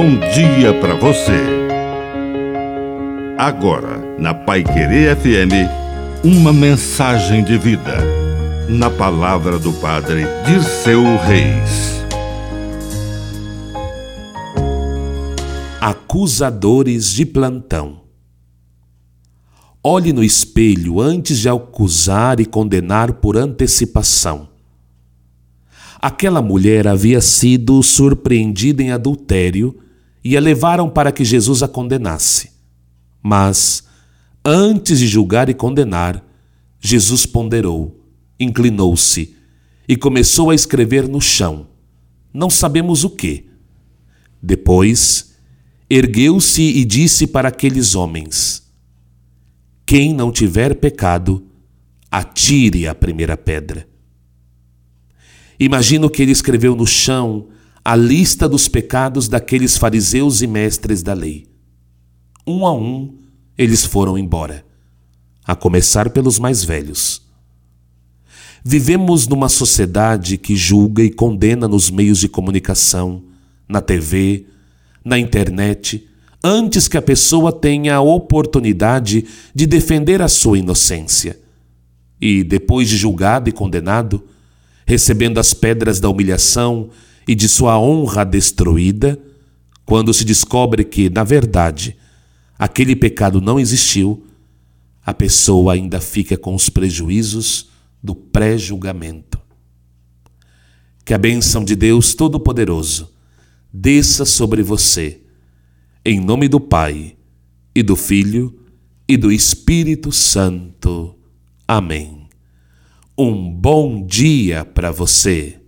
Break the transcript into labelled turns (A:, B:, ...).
A: bom dia para você. Agora, na Pai Querer FM, uma mensagem de vida. Na palavra do Padre de seu Reis.
B: Acusadores de plantão. Olhe no espelho antes de acusar e condenar por antecipação. Aquela mulher havia sido surpreendida em adultério e a levaram para que Jesus a condenasse. Mas, antes de julgar e condenar, Jesus ponderou, inclinou-se e começou a escrever no chão. Não sabemos o que. Depois, ergueu-se e disse para aqueles homens: Quem não tiver pecado, atire a primeira pedra. Imagino que ele escreveu no chão a lista dos pecados daqueles fariseus e mestres da lei. Um a um, eles foram embora, a começar pelos mais velhos. Vivemos numa sociedade que julga e condena nos meios de comunicação, na TV, na internet, antes que a pessoa tenha a oportunidade de defender a sua inocência. E, depois de julgado e condenado, recebendo as pedras da humilhação e de sua honra destruída, quando se descobre que, na verdade, aquele pecado não existiu, a pessoa ainda fica com os prejuízos do pré-julgamento. Que a bênção de Deus Todo-Poderoso desça sobre você, em nome do Pai, e do Filho, e do Espírito Santo. Amém. Um bom dia para você.